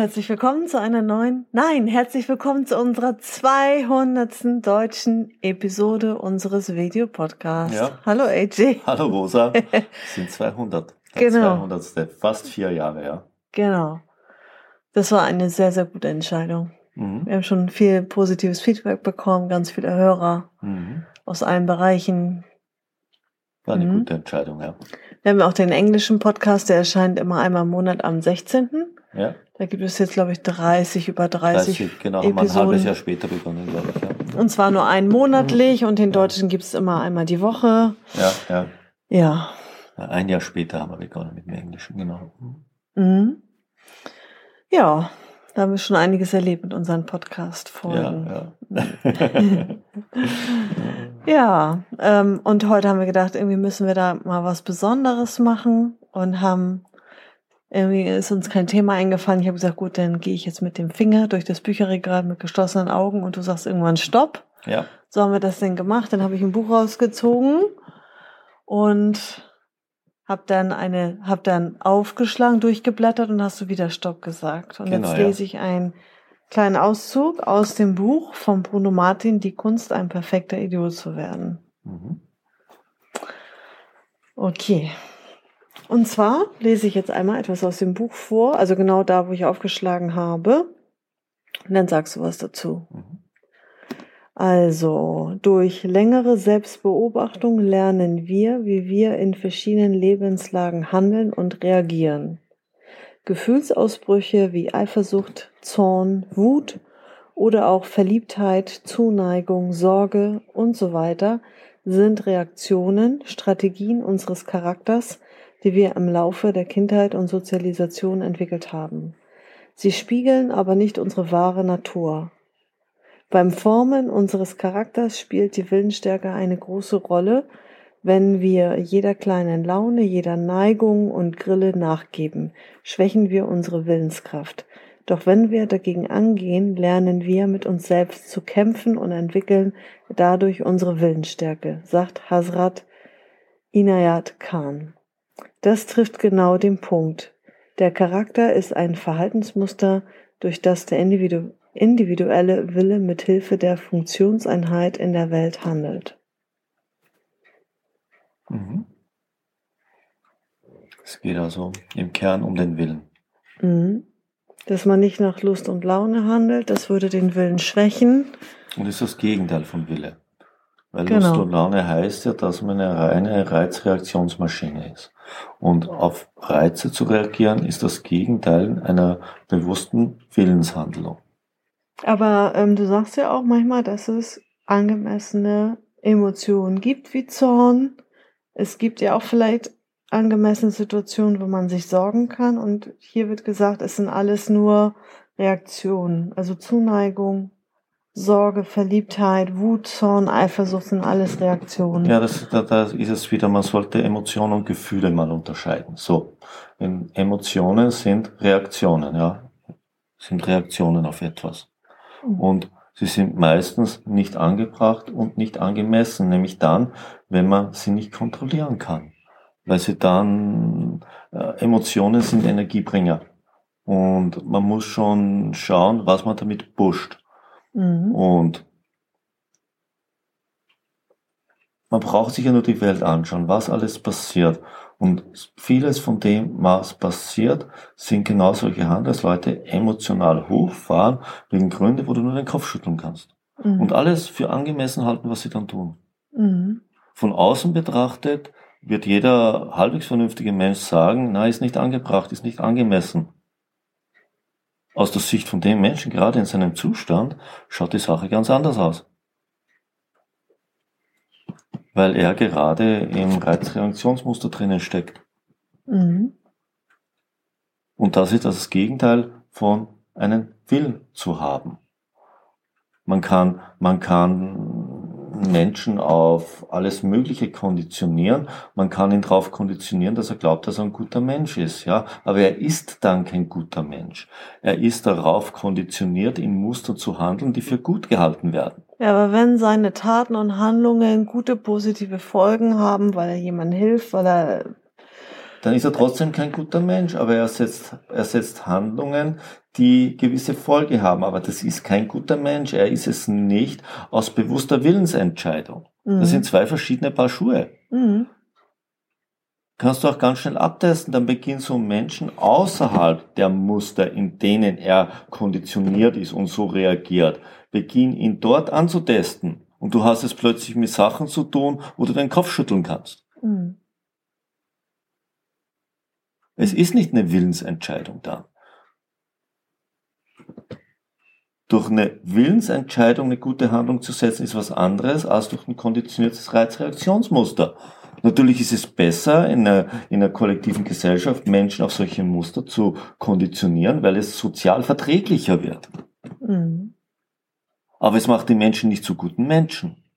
Herzlich willkommen zu einer neuen, nein, herzlich willkommen zu unserer 200. deutschen Episode unseres Videopodcasts. Ja. Hallo AJ. Hallo Rosa. Es sind 200. Genau. 200. Fast vier Jahre, ja. Genau. Das war eine sehr, sehr gute Entscheidung. Mhm. Wir haben schon viel positives Feedback bekommen, ganz viele Hörer mhm. aus allen Bereichen. War eine mhm. gute Entscheidung, ja. Wir haben auch den englischen Podcast, der erscheint immer einmal im Monat am 16. Ja. Da gibt es jetzt, glaube ich, 30, über 30. 30 genau, Episoden. haben wir ein halbes Jahr später begonnen, glaube ich. Ja. Und zwar nur ein monatlich und den Deutschen gibt es immer einmal die Woche. Ja, ja. Ja. Ein Jahr später haben wir begonnen mit dem Englischen, genau. Mhm. Ja, da haben wir schon einiges erlebt mit unseren Podcast-Folgen. Ja, ja. ja ähm, und heute haben wir gedacht, irgendwie müssen wir da mal was Besonderes machen und haben irgendwie ist uns kein Thema eingefallen. Ich habe gesagt, gut, dann gehe ich jetzt mit dem Finger durch das Bücherregal mit geschlossenen Augen und du sagst irgendwann Stopp. Ja. So haben wir das denn gemacht. Dann habe ich ein Buch rausgezogen und habe dann eine, habe dann aufgeschlagen, durchgeblättert und hast du wieder Stopp gesagt. Und genau, jetzt lese ja. ich einen kleinen Auszug aus dem Buch von Bruno Martin, Die Kunst, ein perfekter Idiot zu werden. Mhm. Okay. Und zwar lese ich jetzt einmal etwas aus dem Buch vor, also genau da, wo ich aufgeschlagen habe. Und dann sagst du was dazu. Mhm. Also, durch längere Selbstbeobachtung lernen wir, wie wir in verschiedenen Lebenslagen handeln und reagieren. Gefühlsausbrüche wie Eifersucht, Zorn, Wut oder auch Verliebtheit, Zuneigung, Sorge und so weiter sind Reaktionen, Strategien unseres Charakters, die wir im Laufe der Kindheit und Sozialisation entwickelt haben. Sie spiegeln aber nicht unsere wahre Natur. Beim Formen unseres Charakters spielt die Willensstärke eine große Rolle, wenn wir jeder kleinen Laune, jeder Neigung und Grille nachgeben, schwächen wir unsere Willenskraft. Doch wenn wir dagegen angehen, lernen wir mit uns selbst zu kämpfen und entwickeln dadurch unsere Willensstärke, sagt Hazrat Inayat Khan. Das trifft genau den Punkt. Der Charakter ist ein Verhaltensmuster, durch das der Individu individuelle Wille mit Hilfe der Funktionseinheit in der Welt handelt. Mhm. Es geht also im Kern um den Willen. Mhm. Dass man nicht nach Lust und Laune handelt, das würde den Willen schwächen. Und ist das Gegenteil vom Wille. Weil genau. Lust und Laune heißt ja, dass man eine reine Reizreaktionsmaschine ist. Und auf Reize zu reagieren ist das Gegenteil einer bewussten Willenshandlung. Aber ähm, du sagst ja auch manchmal, dass es angemessene Emotionen gibt wie Zorn. Es gibt ja auch vielleicht angemessene Situationen, wo man sich sorgen kann. Und hier wird gesagt, es sind alles nur Reaktionen, also Zuneigung, Sorge, Verliebtheit, Wut, Zorn, Eifersucht sind alles Reaktionen. Ja, das, da, da ist es wieder, man sollte Emotionen und Gefühle mal unterscheiden. So, Emotionen sind Reaktionen, ja, sind Reaktionen auf etwas. Mhm. Und sie sind meistens nicht angebracht und nicht angemessen, nämlich dann, wenn man sie nicht kontrollieren kann. Weil sie dann, äh, Emotionen sind Energiebringer. Und man muss schon schauen, was man damit pusht. Mhm. Und man braucht sich ja nur die Welt anschauen, was alles passiert. Und vieles von dem, was passiert, sind genau solche Handelsleute emotional hochfahren, wegen Gründe, wo du nur den Kopf schütteln kannst. Mhm. Und alles für angemessen halten, was sie dann tun. Mhm. Von außen betrachtet wird jeder halbwegs vernünftige Mensch sagen, na, ist nicht angebracht, ist nicht angemessen aus der Sicht von dem Menschen, gerade in seinem Zustand, schaut die Sache ganz anders aus. Weil er gerade im Reizreaktionsmuster drinnen steckt. Mhm. Und das ist das Gegenteil von einem Willen zu haben. Man kann, man kann Menschen auf alles Mögliche konditionieren. Man kann ihn darauf konditionieren, dass er glaubt, dass er ein guter Mensch ist, ja. Aber er ist dann kein guter Mensch. Er ist darauf konditioniert, in Muster zu handeln, die für gut gehalten werden. Ja, aber wenn seine Taten und Handlungen gute positive Folgen haben, weil er jemandem hilft, weil er dann ist er trotzdem kein guter Mensch, aber er setzt, er setzt Handlungen, die gewisse Folge haben. Aber das ist kein guter Mensch. Er ist es nicht aus bewusster Willensentscheidung. Mhm. Das sind zwei verschiedene Paar Schuhe. Mhm. Kannst du auch ganz schnell abtesten, dann beginnt so Menschen außerhalb der Muster, in denen er konditioniert ist und so reagiert. Beginn ihn dort anzutesten und du hast es plötzlich mit Sachen zu tun, wo du deinen Kopf schütteln kannst. Mhm. Es ist nicht eine Willensentscheidung da. Durch eine Willensentscheidung eine gute Handlung zu setzen, ist was anderes als durch ein konditioniertes Reizreaktionsmuster. Natürlich ist es besser, in einer, in einer kollektiven Gesellschaft Menschen auf solche Muster zu konditionieren, weil es sozial verträglicher wird. Mhm. Aber es macht die Menschen nicht zu guten Menschen.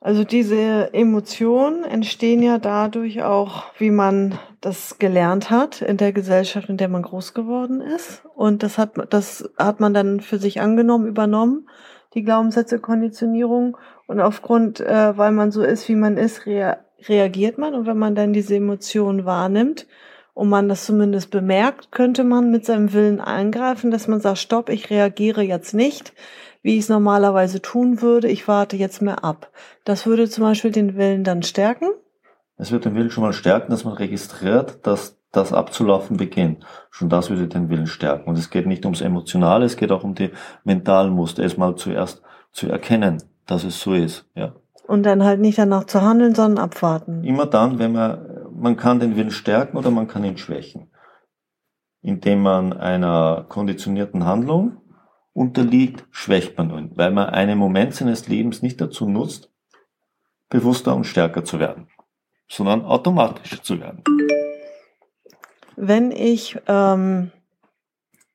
Also diese Emotionen entstehen ja dadurch auch, wie man das gelernt hat in der Gesellschaft, in der man groß geworden ist. Und das hat, das hat man dann für sich angenommen, übernommen, die Glaubenssätze, Konditionierung. Und aufgrund, äh, weil man so ist, wie man ist, rea reagiert man. Und wenn man dann diese Emotionen wahrnimmt und man das zumindest bemerkt, könnte man mit seinem Willen eingreifen, dass man sagt, stopp, ich reagiere jetzt nicht wie ich es normalerweise tun würde. Ich warte jetzt mehr ab. Das würde zum Beispiel den Willen dann stärken. Es wird den Willen schon mal stärken, dass man registriert, dass das abzulaufen beginnt. Schon das würde den Willen stärken. Und es geht nicht ums Emotionale, es geht auch um die mentalen Muster. Erstmal zuerst zu erkennen, dass es so ist. Ja. Und dann halt nicht danach zu handeln, sondern abwarten. Immer dann, wenn man, man kann den Willen stärken oder man kann ihn schwächen. Indem man einer konditionierten Handlung unterliegt, schwächt man ihn, weil man einen Moment seines Lebens nicht dazu nutzt, bewusster und stärker zu werden, sondern automatisch zu werden. Wenn ich, ähm,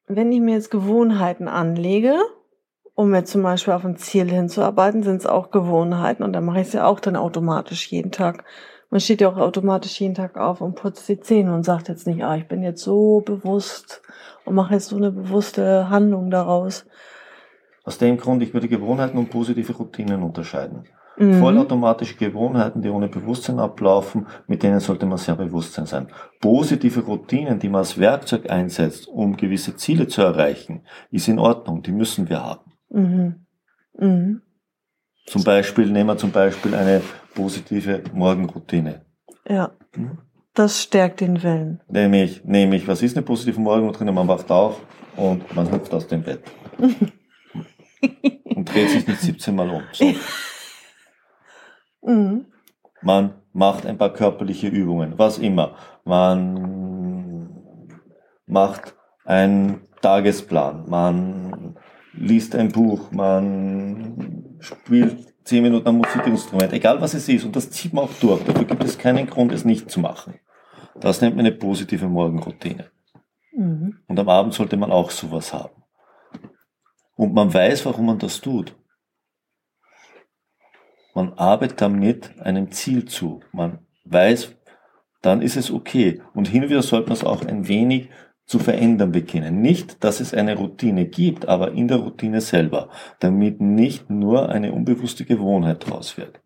wenn ich mir jetzt Gewohnheiten anlege, um jetzt zum Beispiel auf ein Ziel hinzuarbeiten, sind es auch Gewohnheiten und dann mache ich es ja auch dann automatisch jeden Tag. Man steht ja auch automatisch jeden Tag auf und putzt die Zähne und sagt jetzt nicht, ah, ich bin jetzt so bewusst und mache jetzt so eine bewusste Handlung daraus. Aus dem Grund, ich würde Gewohnheiten und positive Routinen unterscheiden. Mhm. Vollautomatische Gewohnheiten, die ohne Bewusstsein ablaufen, mit denen sollte man sehr Bewusstsein sein. Positive Routinen, die man als Werkzeug einsetzt, um gewisse Ziele zu erreichen, ist in Ordnung, die müssen wir haben. Mhm. Mhm. Zum Beispiel, nehmen wir zum Beispiel eine positive Morgenroutine. Ja. Mhm. Das stärkt den Willen. Nämlich, nämlich, was ist eine positive Morgenroutine? Man wacht auf und man hüpft aus dem Bett. und dreht sich nicht 17 Mal um. So. Mhm. Man macht ein paar körperliche Übungen, was immer. Man macht einen Tagesplan, man liest ein Buch, man spielt 10 Minuten am Musikinstrument, egal was es ist, und das zieht man auch durch. Dafür gibt es keinen Grund, es nicht zu machen. Das nennt man eine positive Morgenroutine. Mhm. Und am Abend sollte man auch sowas haben. Und man weiß, warum man das tut. Man arbeitet damit einem Ziel zu. Man weiß, dann ist es okay. Und hin und wieder sollte man es auch ein wenig zu verändern beginnen. Nicht, dass es eine Routine gibt, aber in der Routine selber, damit nicht nur eine unbewusste Gewohnheit draus wird.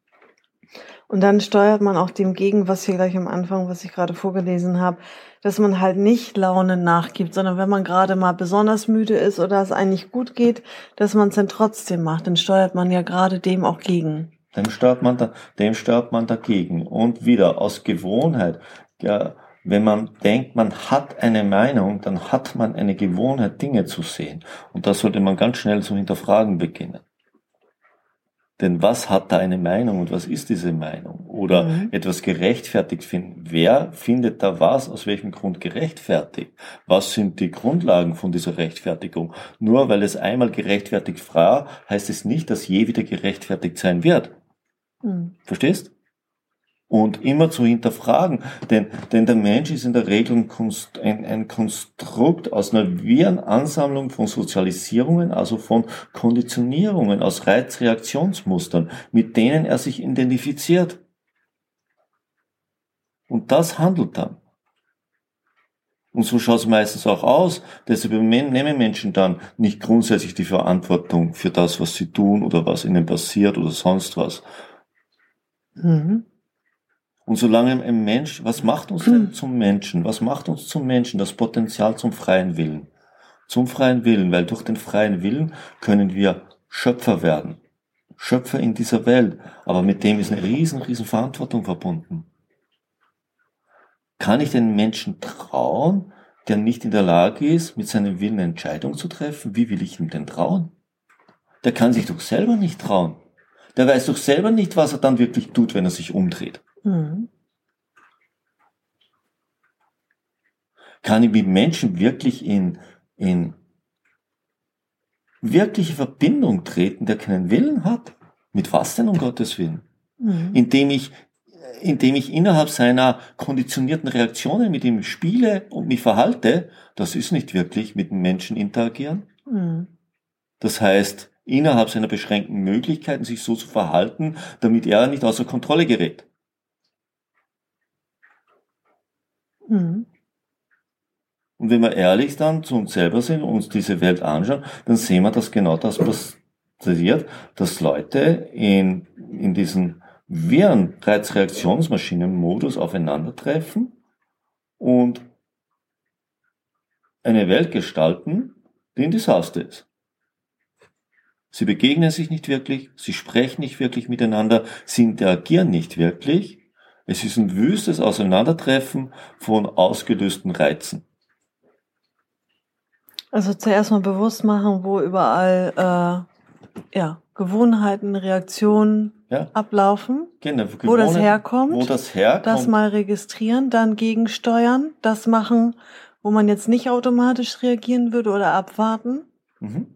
Und dann steuert man auch dem gegen, was hier gleich am Anfang, was ich gerade vorgelesen habe, dass man halt nicht Laune nachgibt, sondern wenn man gerade mal besonders müde ist oder es eigentlich gut geht, dass man es dann trotzdem macht. Dann steuert man ja gerade dem auch gegen. Dem steuert man, da, dem steuert man dagegen. Und wieder aus Gewohnheit, ja, wenn man denkt, man hat eine Meinung, dann hat man eine Gewohnheit, Dinge zu sehen. Und da sollte man ganz schnell zu hinterfragen beginnen. Denn was hat da eine Meinung und was ist diese Meinung? Oder mhm. etwas gerechtfertigt finden. Wer findet da was, aus welchem Grund gerechtfertigt? Was sind die Grundlagen von dieser Rechtfertigung? Nur weil es einmal gerechtfertigt war, heißt es nicht, dass je wieder gerechtfertigt sein wird. Mhm. Verstehst? Und immer zu hinterfragen. Denn, denn der Mensch ist in der Regel ein, Konst, ein, ein Konstrukt aus einer wirren Ansammlung von Sozialisierungen, also von Konditionierungen, aus Reizreaktionsmustern, mit denen er sich identifiziert. Und das handelt dann. Und so schaut es meistens auch aus. Deshalb nehmen Menschen dann nicht grundsätzlich die Verantwortung für das, was sie tun oder was ihnen passiert oder sonst was. Mhm. Und solange ein Mensch, was macht uns denn zum Menschen? Was macht uns zum Menschen? Das Potenzial zum freien Willen. Zum freien Willen, weil durch den freien Willen können wir Schöpfer werden. Schöpfer in dieser Welt. Aber mit dem ist eine riesen, riesen Verantwortung verbunden. Kann ich den Menschen trauen, der nicht in der Lage ist, mit seinem Willen eine Entscheidung zu treffen? Wie will ich ihm denn trauen? Der kann sich doch selber nicht trauen. Der weiß doch selber nicht, was er dann wirklich tut, wenn er sich umdreht. Mhm. Kann ich mit Menschen wirklich in, in wirkliche Verbindung treten, der keinen Willen hat? Mit was denn um Gottes Willen? Mhm. Indem ich, indem ich innerhalb seiner konditionierten Reaktionen mit ihm spiele und mich verhalte, das ist nicht wirklich mit dem Menschen interagieren. Mhm. Das heißt, innerhalb seiner beschränkten Möglichkeiten sich so zu verhalten, damit er nicht außer Kontrolle gerät. Mhm. Und wenn wir ehrlich dann zu uns selber sind und uns diese Welt anschauen, dann sehen wir, dass genau das passiert, dass Leute in, in diesen wirren Reizreaktionsmaschinenmodus aufeinandertreffen und eine Welt gestalten, die ein Desaster ist. Sie begegnen sich nicht wirklich, sie sprechen nicht wirklich miteinander, sie interagieren nicht wirklich es ist ein wüstes Auseinandertreffen von ausgelösten Reizen. Also zuerst mal bewusst machen, wo überall äh, ja, Gewohnheiten, Reaktionen ja. ablaufen, genau, wo das herkommt, wo das herkommt, das mal registrieren, dann gegensteuern, das machen, wo man jetzt nicht automatisch reagieren würde oder abwarten. Mhm.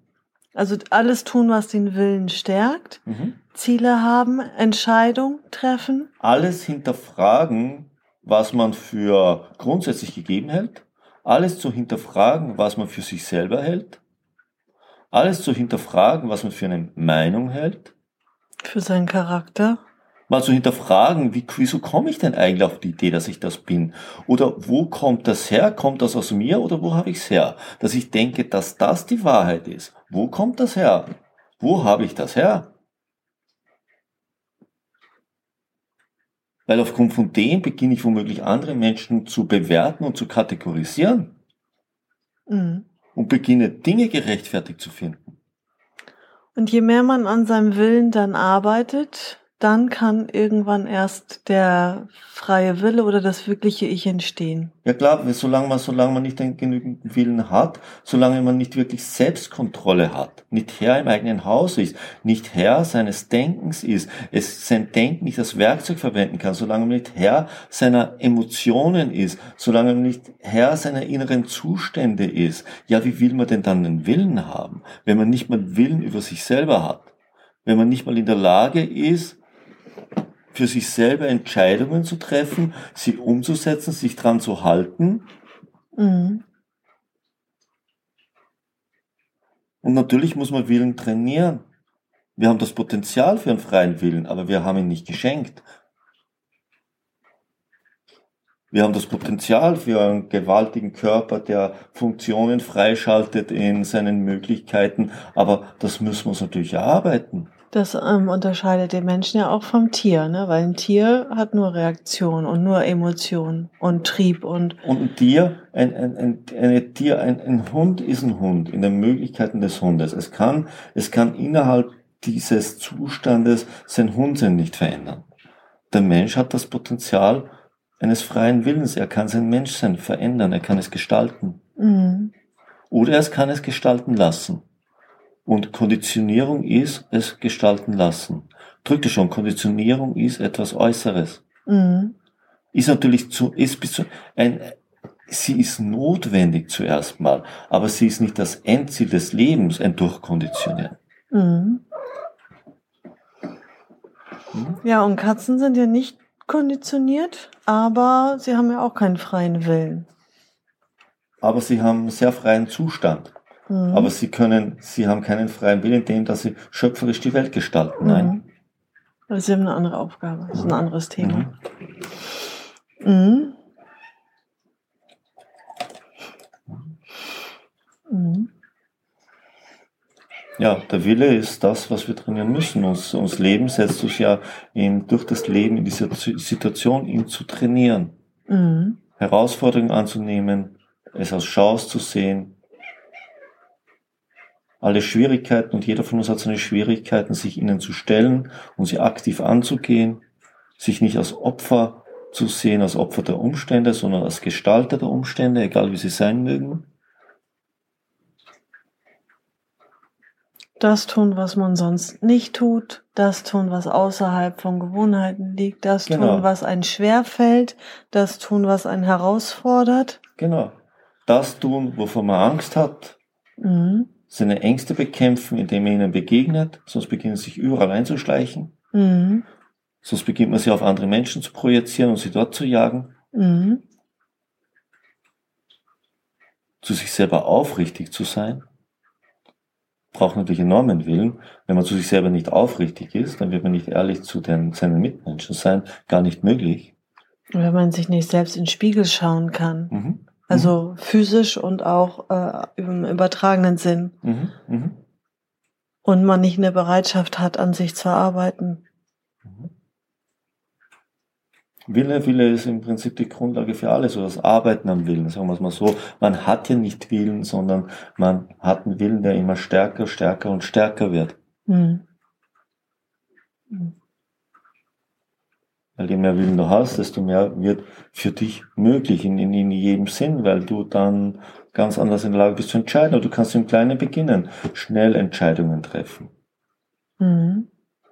Also alles tun, was den Willen stärkt. Mhm. Ziele haben, Entscheidung treffen. Alles hinterfragen, was man für grundsätzlich gegeben hält. Alles zu hinterfragen, was man für sich selber hält. Alles zu hinterfragen, was man für eine Meinung hält. Für seinen Charakter mal zu hinterfragen, wie, wieso komme ich denn eigentlich auf die Idee, dass ich das bin? Oder wo kommt das her? Kommt das aus mir oder wo habe ich es her? Dass ich denke, dass das die Wahrheit ist. Wo kommt das her? Wo habe ich das her? Weil aufgrund von dem beginne ich womöglich andere Menschen zu bewerten und zu kategorisieren. Mhm. Und beginne Dinge gerechtfertigt zu finden. Und je mehr man an seinem Willen dann arbeitet, dann kann irgendwann erst der freie Wille oder das wirkliche Ich entstehen. Ja klar, solange man, solange man nicht den genügenden Willen hat, solange man nicht wirklich Selbstkontrolle hat, nicht Herr im eigenen Haus ist, nicht Herr seines Denkens ist, es sein Denken nicht als Werkzeug verwenden kann, solange man nicht Herr seiner Emotionen ist, solange man nicht Herr seiner inneren Zustände ist, ja, wie will man denn dann einen Willen haben, wenn man nicht mal Willen über sich selber hat? Wenn man nicht mal in der Lage ist, für sich selber Entscheidungen zu treffen, sie umzusetzen, sich dran zu halten. Mhm. Und natürlich muss man Willen trainieren. Wir haben das Potenzial für einen freien Willen, aber wir haben ihn nicht geschenkt. Wir haben das Potenzial für einen gewaltigen Körper, der Funktionen freischaltet in seinen Möglichkeiten, aber das müssen wir uns natürlich erarbeiten. Das ähm, unterscheidet den Menschen ja auch vom Tier, ne? weil ein Tier hat nur Reaktion und nur Emotion und Trieb und. Und ein Tier, ein, ein, ein, ein Tier, ein, ein Hund ist ein Hund in den Möglichkeiten des Hundes. Es kann, es kann innerhalb dieses Zustandes sein Hundsein nicht verändern. Der Mensch hat das Potenzial eines freien Willens. Er kann sein Menschsein verändern, er kann es gestalten. Mhm. Oder er kann es gestalten lassen. Und Konditionierung ist es gestalten lassen. Drückte schon, Konditionierung ist etwas Äußeres. Mhm. Ist natürlich zu, ist bis zu, ein, sie ist notwendig zuerst mal, aber sie ist nicht das Endziel des Lebens, ein Durchkonditionieren. Mhm. Mhm. Ja, und Katzen sind ja nicht konditioniert, aber sie haben ja auch keinen freien Willen. Aber sie haben einen sehr freien Zustand. Mhm. Aber sie können, sie haben keinen freien Willen in dem, dass sie schöpferisch die Welt gestalten. Nein. Mhm. Also sie haben eine andere Aufgabe. Das ist ein anderes Thema. Mhm. Mhm. Mhm. Ja, der Wille ist das, was wir trainieren müssen. Uns, uns Leben setzt uns ja in, durch das Leben in dieser Situation, ihn zu trainieren, Mhm. Herausforderungen anzunehmen, es als Chance zu sehen, alle Schwierigkeiten und jeder von uns hat seine Schwierigkeiten, sich ihnen zu stellen und sie aktiv anzugehen, sich nicht als Opfer zu sehen, als Opfer der Umstände, sondern als Gestalter der Umstände, egal wie sie sein mögen. Das tun, was man sonst nicht tut, das tun, was außerhalb von Gewohnheiten liegt, das Genau. tun, was einen schwerfällt, das tun, was einen herausfordert. Genau. Das tun, wovor man Angst hat, Mhm. Seine Ängste bekämpfen, indem man ihnen begegnet, sonst beginnen sie sich überall einzuschleichen, Mhm. sonst beginnt man sie auf andere Menschen zu projizieren und sie dort zu jagen, Mhm. zu sich selber aufrichtig zu sein, braucht natürlich enormen Willen. Wenn man zu sich selber nicht aufrichtig ist, dann wird man nicht ehrlich zu den, seinen Mitmenschen sein, gar nicht möglich. Wenn man sich nicht selbst in den Spiegel schauen kann. Mhm. Also physisch und auch äh, im übertragenen Sinn. Mhm. Mhm. Und man nicht eine Bereitschaft hat, an sich zu arbeiten. Mhm. Wille, Wille ist im Prinzip die Grundlage für alles, oder das Arbeiten am Willen, sagen wir es mal so. Man hat ja nicht Willen, sondern man hat einen Willen, der immer stärker, stärker und stärker wird. Mhm. Weil je mehr Willen du hast, desto mehr wird für dich möglich in, in, in jedem Sinn, weil du dann ganz anders in der Lage bist zu entscheiden. Und du kannst im Kleinen beginnen, schnell Entscheidungen treffen. Mhm.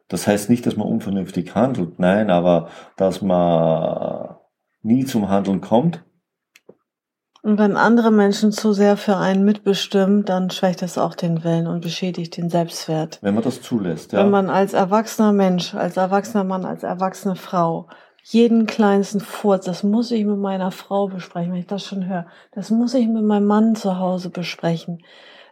Das heißt nicht, dass man unvernünftig handelt, nein, aber dass man nie zum Handeln kommt. Und wenn andere Menschen zu sehr für einen mitbestimmen, dann schwächt das auch den Willen und beschädigt den Selbstwert. Wenn man das zulässt, ja. Wenn man als erwachsener Mensch, als erwachsener Mann, als erwachsene Frau jeden kleinsten Furz, das muss ich mit meiner Frau besprechen, wenn ich das schon höre, das muss ich mit meinem Mann zu Hause besprechen.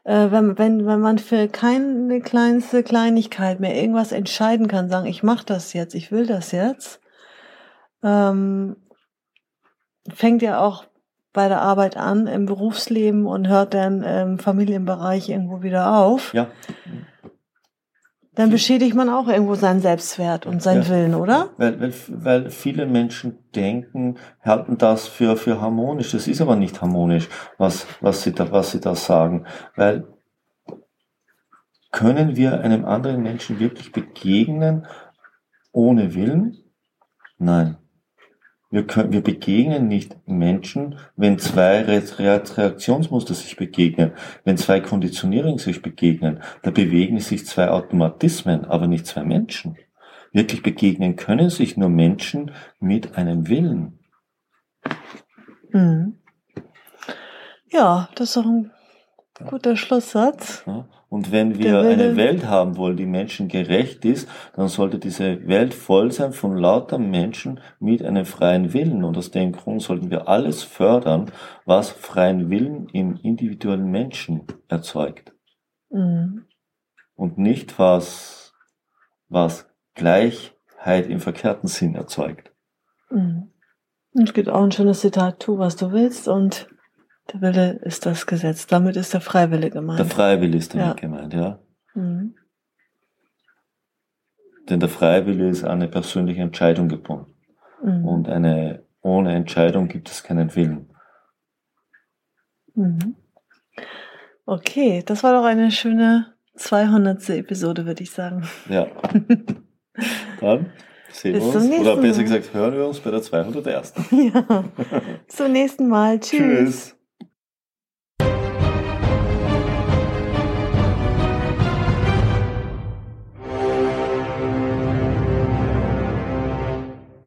Äh, wenn, wenn, wenn man für keine kleinste Kleinigkeit mehr irgendwas entscheiden kann, sagen, ich mache das jetzt, ich will das jetzt, ähm, fängt ja auch bei der Arbeit an im Berufsleben und hört dann im Familienbereich irgendwo wieder auf. ja. Dann beschädigt man auch irgendwo seinen Selbstwert und seinen Ja. Willen, oder? Weil, weil, weil viele Menschen denken, halten das für, für harmonisch. Das ist aber nicht harmonisch, was, was, sie da, was sie da sagen. Weil können wir einem anderen Menschen wirklich begegnen ohne Willen? Nein. Wir, können, wir begegnen nicht Menschen, wenn zwei Re Re Reaktionsmuster sich begegnen, wenn zwei Konditionierungen sich begegnen. Da bewegen sich zwei Automatismen, aber nicht zwei Menschen. Wirklich begegnen können sich nur Menschen mit einem Willen. Mhm. Ja, das ist doch ein guter Schlusssatz. Ja? Und wenn wir eine Welt haben wollen, die menschengerecht ist, dann sollte diese Welt voll sein von lauter Menschen mit einem freien Willen. Und aus dem Grund sollten wir alles fördern, was freien Willen im individuellen Menschen erzeugt. Mhm. Und nicht was, was Gleichheit im verkehrten Sinn erzeugt. Mhm. Und es gibt auch ein schönes Zitat, tu, was du willst und der Wille ist das Gesetz. Damit ist der Freiwille gemeint. Der Freiwille ist damit Ja. gemeint, ja. mhm. Denn der Freiwille ist an eine persönliche Entscheidung gebunden. Mhm. Und eine, ohne Entscheidung gibt es keinen Willen. Mhm. Okay, das war doch eine schöne 200. Episode, würde ich sagen. Ja. Dann sehen Bis wir uns, oder besser gesagt, hören wir uns bei der 201. ja. Zum nächsten Mal. Tschüss. Tschüss.